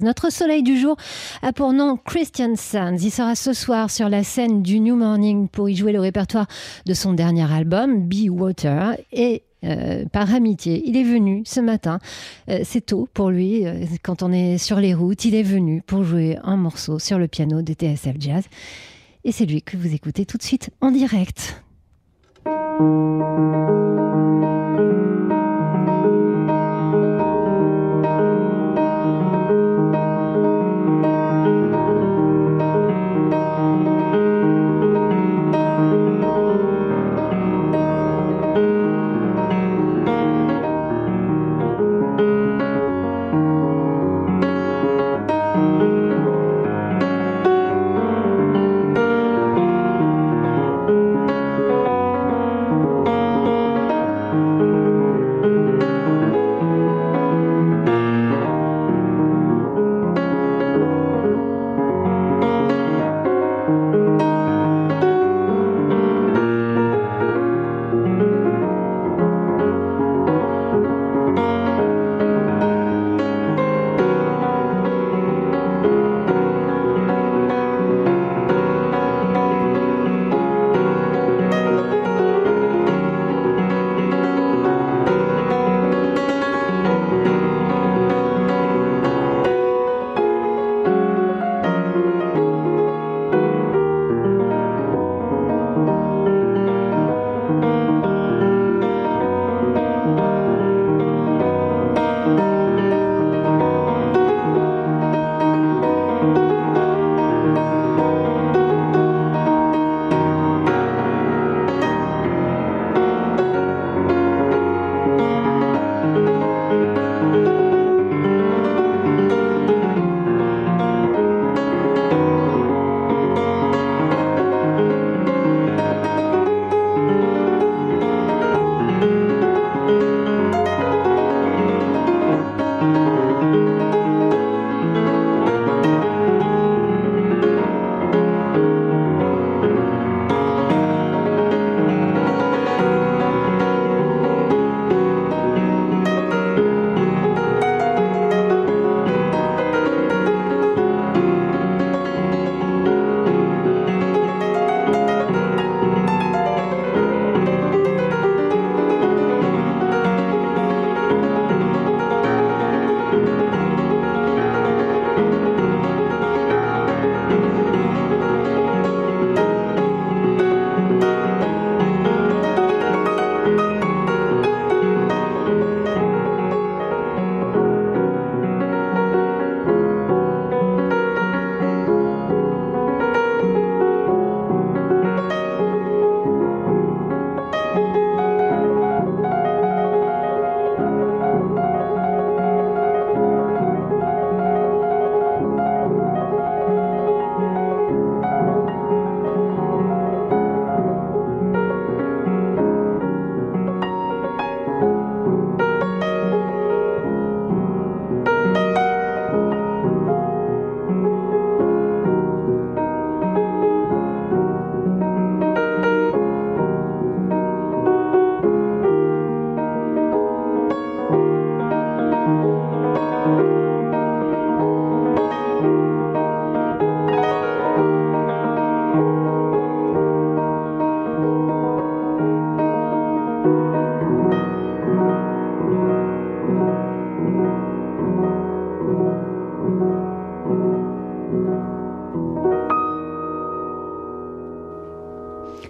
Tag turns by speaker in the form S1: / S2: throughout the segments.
S1: Notre soleil du jour a pour nom Christian Sands. Il sera ce soir sur la scène du New Morning pour y jouer le répertoire de son dernier album, Be Water. Et euh, par amitié, il est venu ce matin. Euh, c'est tôt pour lui, euh, quand on est sur les routes. Il est venu pour jouer un morceau sur le piano de TSF Jazz. Et c'est lui que vous écoutez tout de suite en direct.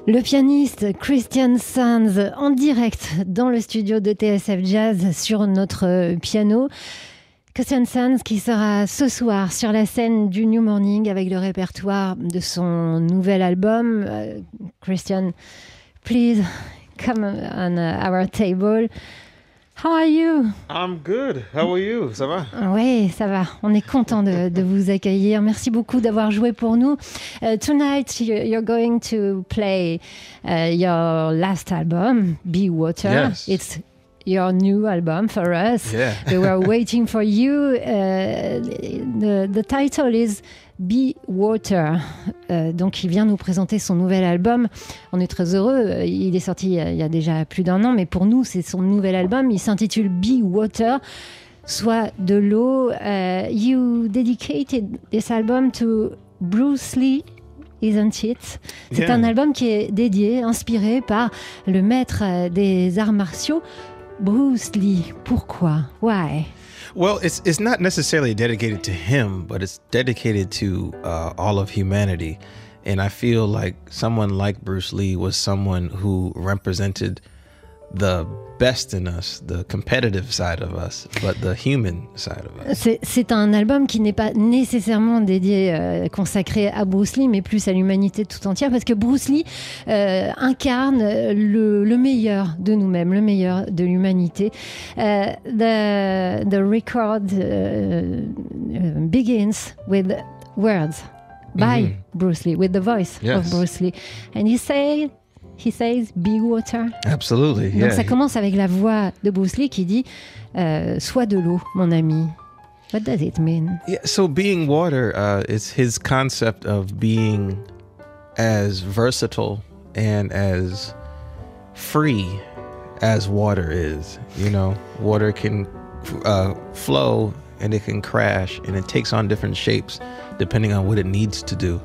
S1: Le pianiste Christian Sands en direct dans le studio de TSF Jazz sur notre piano. Christian Sands qui sera ce soir sur la scène du New Morning avec le répertoire de son nouvel album. Euh, Christian, please come on our table. How are you?
S2: I'm good. How are you? Ça va?
S1: Oui, ça va. On est content de, de vous accueillir. Merci beaucoup d'avoir joué pour nous. Uh, tonight, you're going to play uh, your last album, Be Water.
S2: Yes.
S1: It's your new album for us.
S2: Yeah.
S1: we were waiting for you. Uh, the, the title is Be Water. Euh, donc, il vient nous présenter son nouvel album. On est très heureux. Il est sorti il y a déjà plus d'un an, mais pour nous, c'est son nouvel album. Il s'intitule Be Water. soit de l'eau. Uh, you dedicated this album to Bruce Lee. Isn't it? C'est
S2: Yeah.
S1: un album qui est dédié, inspiré par le maître euh, des arts martiaux, Bruce Lee. Pourquoi? Why?
S2: Well, it's it's not necessarily dedicated to him, but it's dedicated to uh, all of humanity. And I feel like someone like Bruce Lee was someone who represented the best in us, the competitive side of us, but the human side of us.
S1: C'est- un album qui n'est pas nécessairement dédié, euh, consacré à Bruce Lee, mais plus à l'humanité tout entière, parce que Bruce Lee euh, incarne le, le meilleur de nous-mêmes, le meilleur de l'humanité. Euh, the, the record uh, uh, begins with words by
S2: Mhm.
S1: Bruce Lee, with the voice of. Bruce Lee. And he, say, he says, be water.
S2: Absolutely,
S1: Donc
S2: yeah.
S1: ça commence avec la voix de Bruce Lee qui dit euh, Sois de l'eau, mon ami. What does it mean?
S2: Yeah, so being water uh, is his concept of being as versatile and as free as water is. You know, water can uh, flow and it can crash and it takes on different shapes depending on what it needs to do.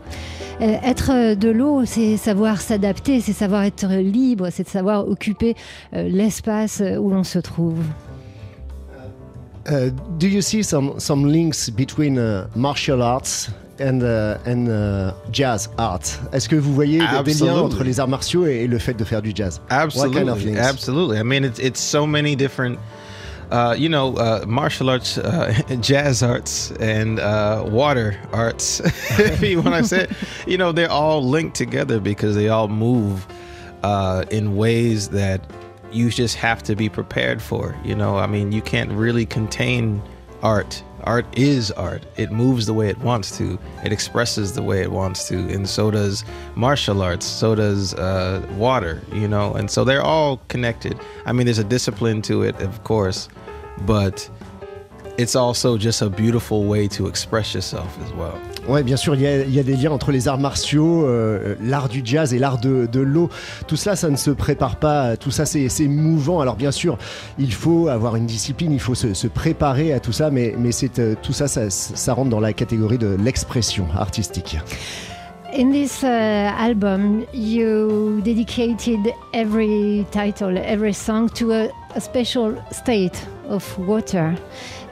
S1: Euh, être de l'eau, c'est savoir s'adapter, c'est savoir être libre, c'est de savoir occuper euh, l'espace où l'on se trouve.
S3: Uh, do you see some some links between uh, martial arts and uh, and uh, jazz art? Est-ce que vous voyez des- des liens
S2: Absolutely.
S3: entre les arts martiaux et, et le fait de faire du jazz? What kind of
S2: Absolutely,
S3: links?
S2: absolutely. I mean, it's it's so many different, uh, you know, uh, martial arts, uh, jazz arts, and uh, water arts. if you want to say, it, you know, they're all linked together because they all move uh, in ways that you just have to be prepared for. You know, I mean, you can't really contain art. Art is art. It moves the way it wants to. It expresses the way it wants to, and so does martial arts. So does uh, water. You know, and so they're all connected. I mean, there's a discipline to it, of course, but it's also just a beautiful way to express yourself as well.
S3: Ouais, bien sûr, il y, y a des liens entre les arts martiaux, euh, l'art du jazz et l'art de, de l'eau. Tout cela, ça ne se prépare pas. Tout ça, c'est c'est mouvant. Alors bien sûr, il faut avoir une discipline, il faut se, se préparer à tout ça, mais, mais c'est euh, tout ça, ça, ça rentre dans la catégorie de l'expression artistique.
S1: In this uh, album, you dedicated every title, every song to a, a special state of water.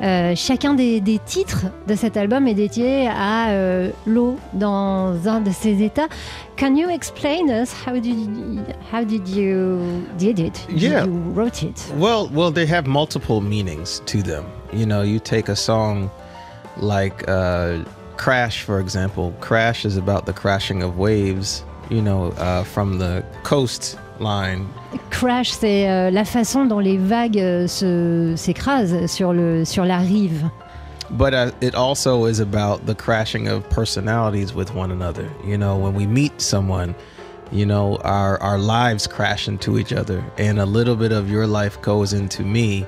S1: Euh, chacun des, des titres de cet album est dédié à euh, l'eau dans un de ses états. Can you explain us how did you, how did you did it?
S2: Yeah.
S1: you wrote it?
S2: Well, well, they have multiple meanings to them. You know, you take a song like uh, "Crash," for example. "Crash" is about the crashing of waves. You know, uh, from the coastline.
S1: Crash, c'est euh, la façon dont les vagues euh, se- s'écrasent sur, le, sur la rive.
S2: But uh, it also is about the crashing of personalities with one another. You know, when we meet someone, you know, our our lives crash into each other, and a little bit of your life goes into me,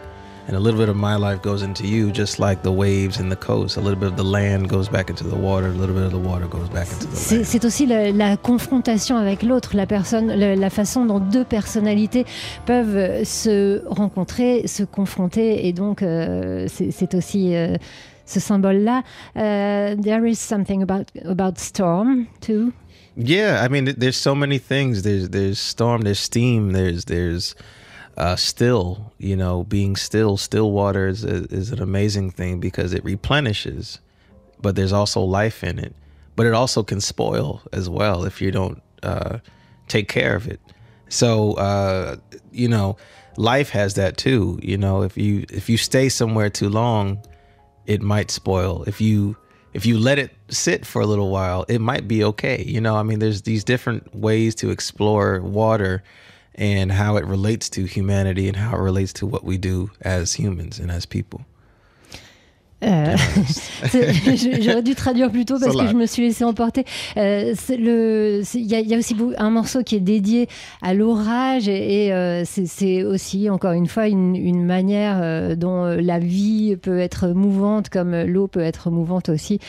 S2: and a little bit of my life goes into you, just like the waves and the coast. A little bit of the land goes back into the water. A little bit of the water goes back into the
S1: C'est
S2: land.
S1: c'est aussi la, la confrontation avec l'autre, la personne, la, la façon dont deux personnalités peuvent se rencontrer, se confronter, et donc euh, c'est aussi euh, ce symbole-là. Euh, there is something about about storm too.
S2: Yeah, I mean, th- there's so many things. There's there's storm. There's steam. There's there's uh, still. You know, being still. Still water is is an amazing thing because it replenishes, but there's also life in it. But it also can spoil as well if you don't uh, take care of it. So uh, you know, life has that too. You know, if you if you stay somewhere too long, it might spoil. If you if you let it sit for a little while, it might be okay. You know, I mean, there's these different ways to explore water and how it relates to humanity and how it relates to what we do as humans and as people.
S1: Euh, J'aurais dû traduire plus tôt parce que je me suis laissé emporter. Euh, Il y, a- il y a aussi un morceau qui est dédié à l'orage et, et, euh, c'est- aussi, encore une fois, une, une manière dont la vie peut être mouvante, comme l'eau peut être mouvante aussi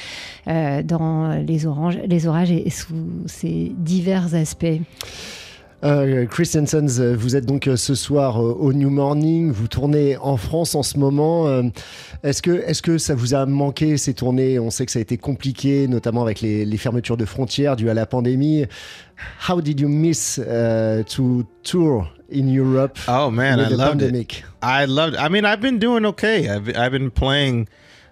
S1: dans les, oranges, les orages et, et sous ces divers aspects.
S3: Euh, Christian Sons, euh, vous êtes donc euh, ce soir euh, au New Morning, vous tournez en France en ce moment. Est-ce que, est que ça vous a manqué ces tournées? On sait que ça a été compliqué, notamment avec les, les fermetures de frontières dues à la pandémie. How did you miss uh, to tour in Europe
S2: Oh man, I
S3: the
S2: loved it.
S3: pandemic?
S2: I loved. I mean, I've been doing okay. I've I've been playing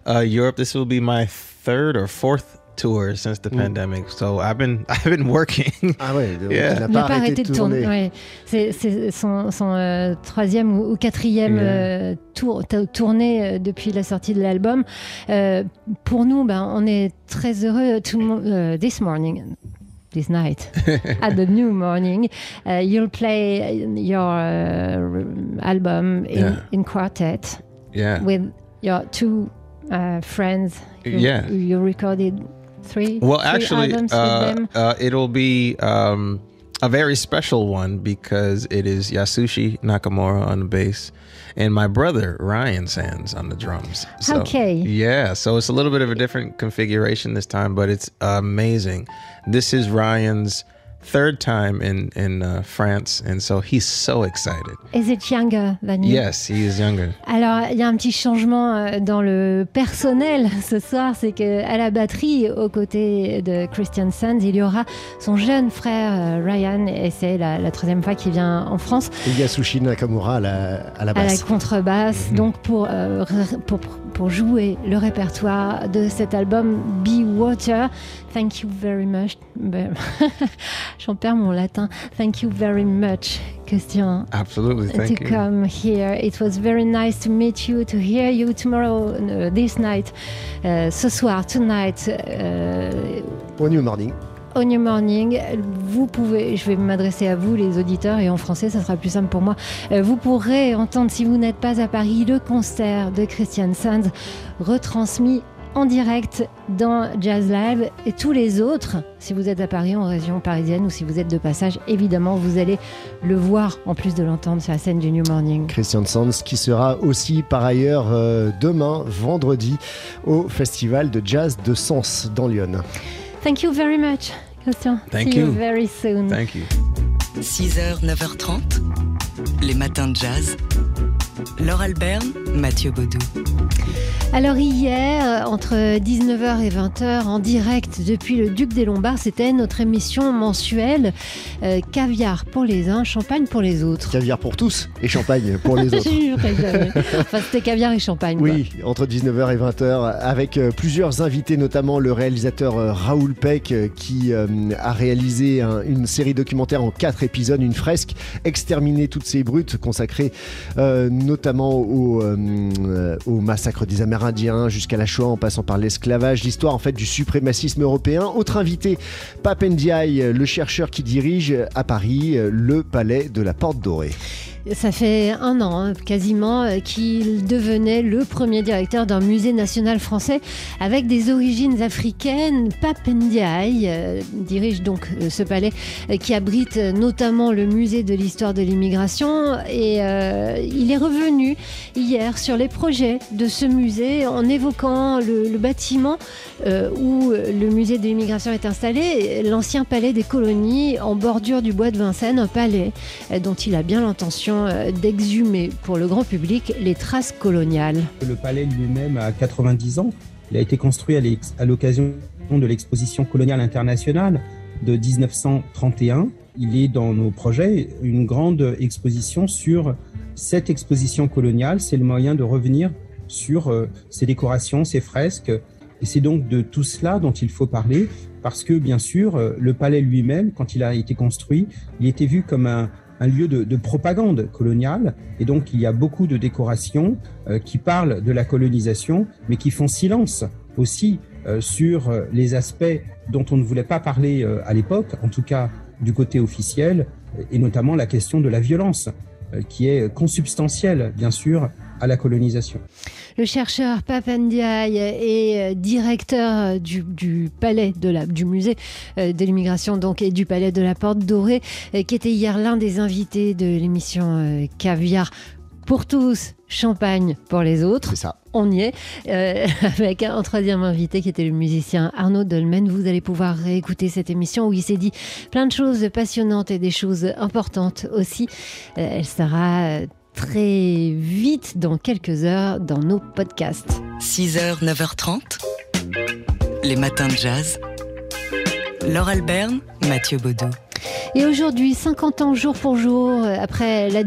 S2: uh, Europe. This will be my third or fourth tour since the pandemic. So I've been I've been working.
S3: Ah ouais, donc
S2: Yeah.
S3: il n'a pas,
S1: pas
S3: arrêté, de tourner.
S1: ouais. C'est son, son, euh, troisième ou, ou quatrième
S3: Yeah.
S1: euh, tour, tournée euh, depuis la sortie de l'album. Euh, pour nous, ben, on est très heureux. Tout le monde- euh, this morning. This night, at the new morning, uh, you'll play your uh, album in,
S2: Yeah.
S1: in quartet
S2: yeah.
S1: with your two uh, friends. You,
S2: Yeah.
S1: you recorded three.
S2: Well,
S1: three
S2: actually, uh, uh, it'll be um, a very special one because it is Yasushi Nakamura on the bass and my brother Ryan Sands on the drums. So,
S1: Okay.
S2: Yeah, so it's a little bit of a different configuration this time, but it's amazing. This is Ryan's third time in in uh, France, and so he's so excited.
S1: Is it younger than you?
S2: Yes, he is younger.
S1: Alors, il y a un petit changement euh, dans le personnel ce soir, c'est que à la batterie, aux côtés de Christian Sands, il y aura son jeune frère euh, Ryan, et c'est la, la troisième fois qu'il vient en France,
S3: Et Yasushi Nakamura à la, à la
S1: à la
S3: basse.
S1: contrebasse,
S2: Mhm.
S1: donc pour, euh, r- pour, pour jouer le répertoire de cet album Be Water. Thank you very much. J'en perds mon latin. Thank you very much, Christian.
S2: Absolutely, thank
S1: to
S2: you.
S1: come here. It was very nice to meet you, to hear you tomorrow, uh, this night, uh, ce soir, tonight, uh,
S3: Au New Morning.
S1: au New Morning. Vous pouvez, je vais m'adresser à vous, les auditeurs, et en français, ça sera plus simple pour moi. Euh, vous pourrez entendre, si vous n'êtes pas à Paris, le concert de Christian Sands retransmis en direct dans Jazz Live et tous les autres, si vous êtes à Paris, en région parisienne ou si vous êtes de passage, évidemment, vous allez le voir en plus de l'entendre sur la scène du New Morning.
S3: Christian Sands qui sera aussi par ailleurs euh, demain, vendredi, au festival de jazz de Sens dans Lyon.
S1: Thank you very much, Christian.
S2: Thank
S1: See you
S2: you.
S1: very soon.
S2: Thank you.
S4: 6h, 9h30, les matins de jazz. Laure Alberne, Mathieu Baudou.
S1: Alors hier, entre 19h et 20h, en direct depuis le Duc des Lombards, c'était notre émission mensuelle euh, Caviar pour les uns, champagne pour les autres.
S3: Caviar pour tous et champagne pour les autres.
S1: Enfin, c'était caviar et champagne. quoi.
S3: Oui, entre 19h et 20h, avec euh, plusieurs invités, notamment le réalisateur euh, Raoul Peck, euh, qui euh, a réalisé un- une série documentaire en quatre épisodes, une fresque, Exterminer toutes ces brutes, consacrée euh, notamment au, euh, euh, au massacre des Jusqu'à la Shoah, en passant par l'esclavage, l'histoire en fait du suprémacisme européen. Autre invité, Pape Ndiaye, le chercheur qui dirige à Paris le palais de la Porte Dorée.
S1: Ça fait un an hein, quasiment euh, qu'il devenait le premier directeur d'un musée national français avec des origines africaines. Pape Ndiaye euh, dirige donc euh, ce palais qui abrite notamment le musée de l'histoire de l'immigration et il est revenu hier sur les projets de ce musée en évoquant le, bâtiment où le musée de l'immigration est installé, l'ancien palais des colonies en bordure du bois de Vincennes, un palais dont il a bien l'intention euh, d'exhumer pour le grand public les traces coloniales.
S5: Le palais lui-même a 90 ans. Il a été construit à l'occasion de l'exposition coloniale internationale de 1931. Il est dans nos projets une grande exposition sur cette exposition coloniale. C'est le moyen de revenir sur euh, ces décorations, ces fresques. Et c'est donc de tout cela dont il faut parler parce que, bien sûr, euh, le palais lui-même, quand il a été construit, il était vu comme un, un lieu de, de propagande coloniale. Et donc, il y a beaucoup de décorations euh, qui parlent de la colonisation, mais qui font silence aussi euh, sur euh, les aspects dont on ne voulait pas parler à l'époque, en tout cas du côté officiel, et notamment la question de la violence, qui est consubstantielle, bien sûr, à la colonisation.
S1: Le chercheur Pape Ndiaye est euh, directeur du, du palais de la, du musée euh, de l'immigration donc et du palais de la Porte Dorée, euh, qui était hier l'un des invités de l'émission euh, Caviar pour tous, champagne pour les autres.
S3: C'est ça.
S1: On y est, euh, avec un troisième invité qui était le musicien Arnaud Dolmen. Vous allez pouvoir réécouter cette émission où il s'est dit plein de choses passionnantes et des choses importantes aussi. Euh, elle sera euh, très vite dans quelques heures dans nos podcasts.
S4: 6h, 9h30, les matins de jazz. Laure Alberne, Mathieu Baudou.
S1: Et aujourd'hui, 50 ans jour pour jour, euh, après la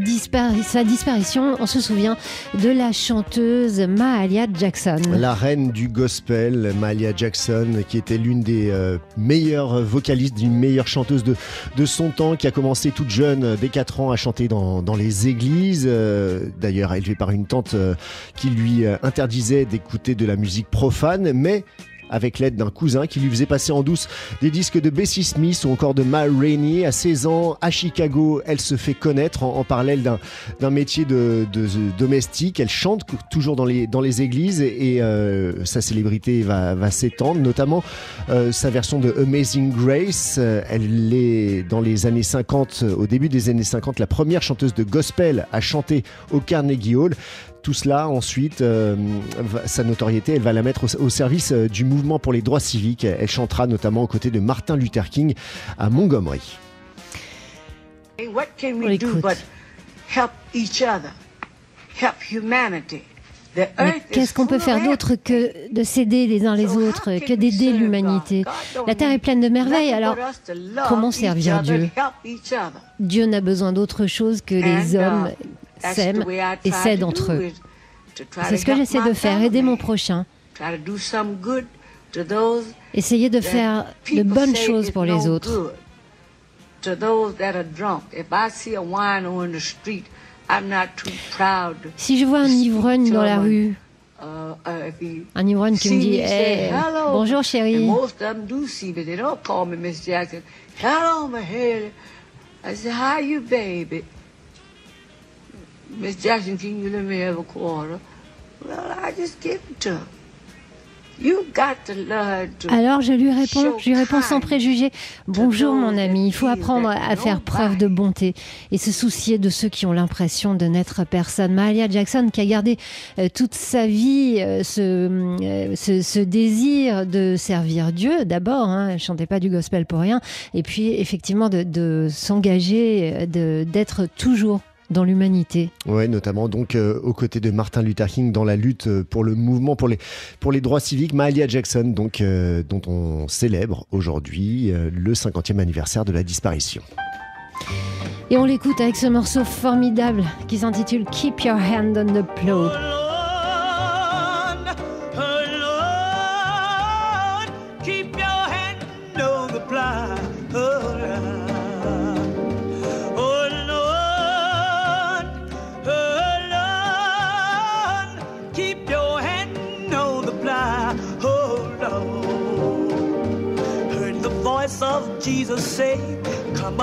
S1: sa disparition, on se souvient de la chanteuse Mahalia Jackson.
S3: La reine du gospel, Mahalia Jackson, qui était l'une des euh, meilleures vocalistes, d'une meilleure chanteuse de, de son temps, qui a commencé toute jeune, euh, dès 4 ans, à chanter dans, dans les églises. D'ailleurs, élevée par une tante qui lui interdisait d'écouter de la musique profane, mais avec l'aide d'un cousin qui lui faisait passer en douce des disques de Bessie Smith ou encore de Ma Rainey. À 16 ans, à Chicago, elle se fait connaître en, parallèle d'un, métier de, domestique. Elle chante toujours dans les, églises et, euh, sa célébrité va, s'étendre, notamment euh, sa version de Amazing Grace. Euh, Elle est dans les années 50, euh, au début des années 50, la première chanteuse de gospel à chanter au Carnegie Hall. Tout cela, ensuite, euh, va- sa notoriété, elle va la mettre au, au service euh, du mouvement pour les droits civiques. Elle chantera notamment aux côtés de Martin Luther King à Montgomery.
S6: Hey, What can
S1: On
S6: we do
S1: l'écoute.
S6: but help each other, help humanity? The
S1: Mais
S6: earth is
S1: qu'est-ce qu'on peut faire d'autre que de s'aider les uns les autres,
S6: can
S1: que
S6: we
S1: d'aider l'humanité? La terre est pleine de merveilles, alors comment
S6: each
S1: servir
S6: other,
S1: Dieu? Dieu n'a besoin d'autre chose que les
S6: uh,
S1: hommes s'aiment et s'aident
S6: to
S1: entre eux. C'est ce que j'essaie de faire, aider mon prochain, essayer de faire de bonnes choses pour les autres.
S6: good. To those that are drunk. If I see a wino in the street, I'm not too proud to
S1: Si je vois un ivrogne dans la rue,
S6: Uh, uh,
S1: un ivrogne qui me dit Hey, bonjour chérie,
S6: Miss Jackson. You, let me have a quarter? Well, I just give it to
S1: Alors je lui réponds, je lui réponds sans préjugé. Bonjour mon ami, il faut apprendre à faire preuve de bonté et se soucier de ceux qui ont l'impression de n'être personne. Mahalia Jackson qui a gardé euh, toute sa vie euh, ce, euh, ce, ce désir de servir Dieu d'abord, hein, elle chantait pas du gospel pour rien, et puis effectivement de, de s'engager, d'être toujours dans l'humanité.
S3: Ouais, notamment donc euh, aux côtés de Martin Luther King dans la lutte euh, pour le mouvement pour les pour les droits civiques. Mahalia Jackson, donc euh, dont on célèbre aujourd'hui euh, le 50e anniversaire de la disparition.
S1: Et on l'écoute avec ce morceau formidable qui s'intitule Keep Your Hand on the Plow.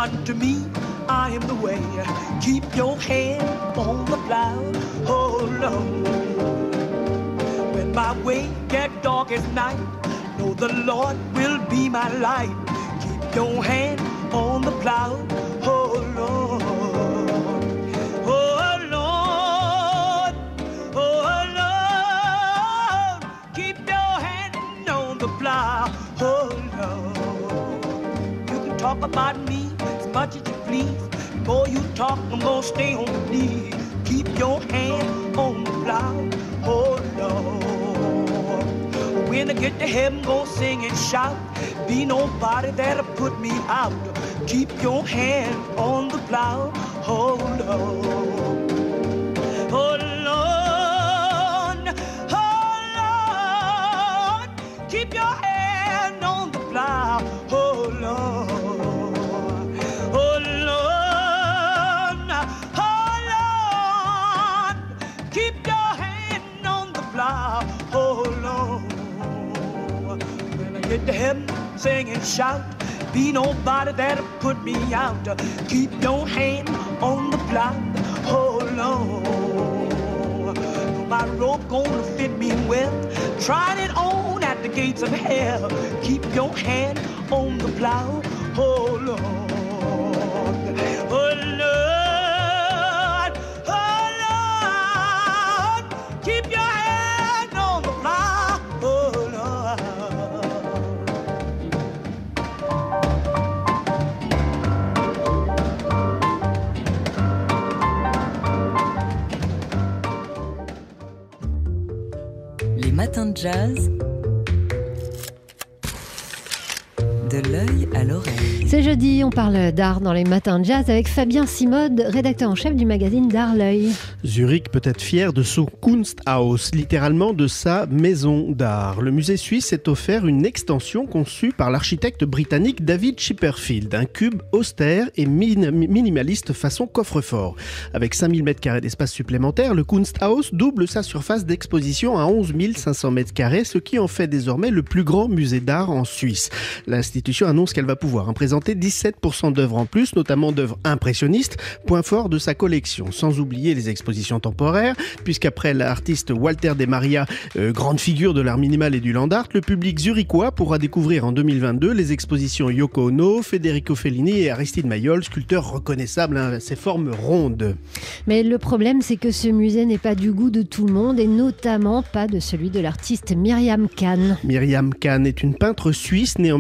S7: Unto me. I am the way. Keep your hand on the plow. Oh Lord. When my way get dark as night, know the Lord will be my light. Keep your hand on the plow. Oh Lord. Oh Lord. Oh Lord. Keep your hand on the plow. Oh Lord. You can talk about me much as you please. The more you talk, more stay on the knees. Keep your hand on the plow. Oh Lord. When I get to heaven, go sing and shout. Be nobody that'll put me out. Keep your hand on the plow. Oh Lord. Get to heaven, sing and shout. Be nobody that'll put me out. Keep your hand on the plow. Oh Lord. My rope gonna fit me well. Tried it on at the gates of hell. Keep your hand on the plow. Oh Lord.
S4: Jazz. De l'œil à l'oreille.
S1: C'est jeudi, on parle d'art dans les matins de jazz avec Fabien Simode, rédacteur en chef du magazine D'Art L'œil.
S8: Zurich peut être fier de son Kunsthaus, littéralement de sa maison d'art. Le musée suisse s'est offert une extension conçue par l'architecte britannique David Chipperfield, un cube austère et min- minimaliste façon coffre-fort. Avec 5000 m2 d'espace supplémentaire, le Kunsthaus double sa surface d'exposition à 11 500 m2, ce qui en fait désormais le plus grand musée d'art en Suisse. L'institution annonce qu'elle va pouvoir en présenter 17% d'œuvres en plus, notamment d'œuvres impressionnistes, point fort de sa collection. Sans oublier les expositions temporaires, puisqu'après l'artiste Walter De Maria, euh, grande figure de l'art minimal et du land art, le public zurichois pourra découvrir en 2022 les expositions Yoko Ono, Federico Fellini et Aristide Maillol, sculpteurs reconnaissables à ses formes rondes.
S1: Mais le problème, c'est que ce musée n'est pas du goût de tout le monde et notamment pas de celui de l'artiste Myriam Kahn.
S8: Myriam Kahn est une peintre suisse née en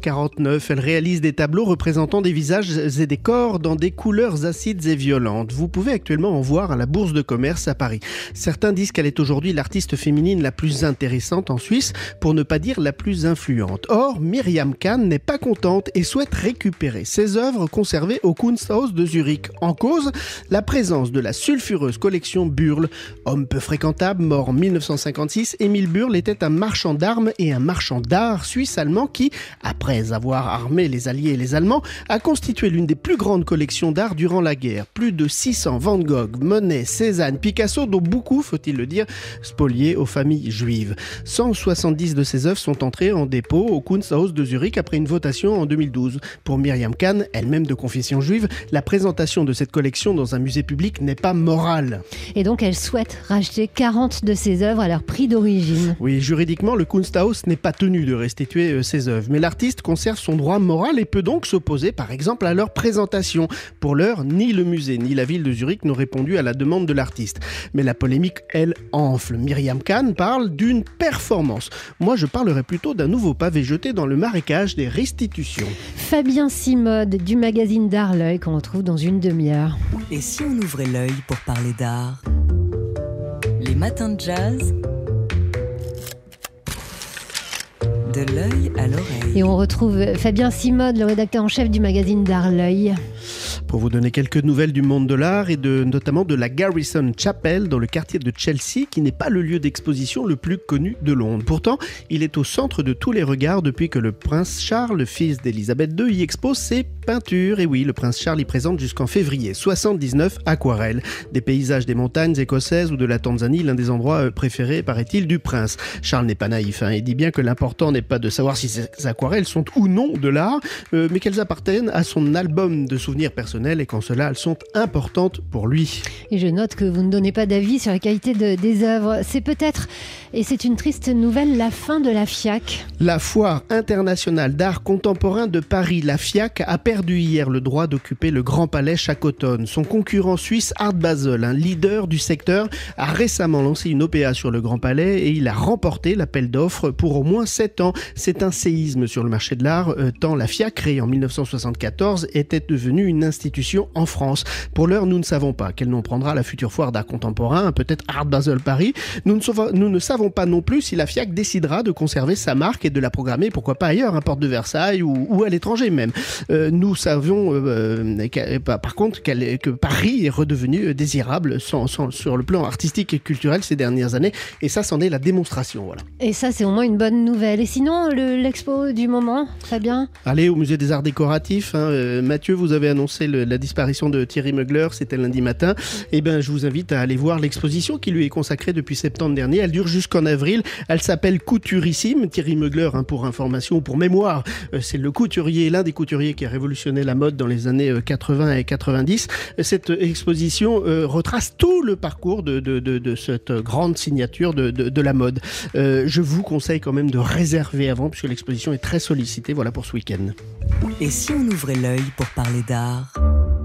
S8: 1949. Elle réalise des tableaux représentant des visages et des corps dans des couleurs acides et violentes. Vous pouvez actuellement en voir à la Bourse de commerce à Paris. Certains disent qu'elle est aujourd'hui l'artiste féminine la plus intéressante en Suisse, pour ne pas dire la plus influente. Or, Myriam Kahn n'est pas contente et souhaite récupérer ses œuvres conservées au Kunsthaus de Zurich. En cause, la présence de la sulfureuse collection Burle. Homme peu fréquentable, mort en 1956, Émile Burle était un marchand d'armes et un marchand d'art suisse-allemand qui, après avoir armé les Alliés et les Allemands, a constitué l'une des plus grandes collections d'art durant la guerre. Plus de 600 Van Gogh, Monet, Cézanne, Picasso, dont beaucoup, faut-il le dire, spoliés aux familles juives. 170 de ses œuvres sont entrées en dépôt au Kunsthaus de Zurich après une votation en 2012. Pour Myriam Kahn, elle-même de confession juive, la présentation de cette collection dans un musée public n'est pas morale.
S1: Et donc elle souhaite racheter 40 de ses œuvres à leur prix d'origine.
S8: Oui, juridiquement, le Kunsthaus n'est pas tenu de restituer euh, ses œuvres, mais l'artiste conserve son droit moral et peut donc s'opposer, par exemple, à leur présentation. Pour l'heure, ni le musée ni la ville de Zurich n'ont répondu à la demande de l'artiste. Mais la polémique, elle, enfle. Myriam Kahn parle d'une performance. Moi, je parlerais plutôt d'un nouveau pavé jeté dans le marécage des restitutions.
S1: Fabien Simode du magazine D'Art L'œil qu'on retrouve dans une demi-heure.
S4: Et si on ouvrait l'œil pour parler d'art? Les matins de jazz? De l'œil à l'oreille.
S1: Et on retrouve Fabien Simode, le rédacteur en chef du magazine D'Art L'œil.
S8: Pour vous donner quelques nouvelles du monde de l'art et de, notamment de la Garrison Chapel dans le quartier de Chelsea, qui n'est pas le lieu d'exposition le plus connu de Londres. Pourtant, il est au centre de tous les regards depuis que le prince Charles, le fils d'Elisabeth II, y expose ses peintures. Et oui, le prince Charles y présente jusqu'en février 79 aquarelles. Des paysages des montagnes écossaises ou de la Tanzanie, l'un des endroits euh, préférés, paraît-il, du prince. Charles n'est pas naïf hein, et dit bien que l'important n'est pas de savoir si ces aquarelles sont ou non de l'art, euh, mais qu'elles appartiennent à son album de souvenirs personnels et qu'en cela elles sont importantes pour lui.
S1: Et je note que vous ne donnez pas d'avis sur la qualité de- des œuvres. C'est peut-être, et c'est une triste nouvelle, la fin de la FIAC.
S8: La Foire internationale d'art contemporain de Paris, la FIAC, a perdu hier le droit d'occuper le Grand Palais chaque automne. Son concurrent suisse Art Basel, un leader du secteur, a récemment lancé une OPA sur le Grand Palais et il a remporté l'appel d'offres pour au moins 7 ans. C'est un séisme sur le marché de l'art, euh, tant la FIAC, créée en 1974, était devenue une institution en France. Pour l'heure, nous ne savons pas quel nom prendra la future foire d'art contemporain, peut-être Art Basel Paris. Nous ne, sauvons- nous ne savons pas non plus si la FIAC décidera de conserver sa marque et de la programmer, pourquoi pas ailleurs, à Porte de Versailles ou, ou à l'étranger même. Euh, nous savions euh, qu'à- par par contre que Paris est redevenu euh, désirable sans- sans- sur le plan artistique et culturel ces dernières années, et ça, c'en est la démonstration. Voilà.
S1: Et ça, c'est au moins une bonne nouvelle. Et sinon, le- l'expo du moment, Fabien?
S8: Allez au musée des arts décoratifs. hein. Euh, Mathieu, vous avez annoncé le- la disparition de Thierry Mugler, c'était lundi matin. Eh ben, je vous invite à aller voir l'exposition qui lui est consacrée depuis septembre dernier. Elle dure jusqu'en avril. Elle s'appelle Couturissime. Thierry Mugler, hein, pour information ou pour mémoire, euh, c'est le couturier, l'un des couturiers qui a révolutionné la mode dans les années euh, 80 et 90. Euh, Cette exposition euh, retrace tout le parcours de, cette grande signature de, la mode. Euh, je vous conseille quand même de réserver avant, puisque l'exposition est très sollicitée. Voilà pour ce week-end.
S4: Et si on ouvrait l'œil pour parler d'art? thank you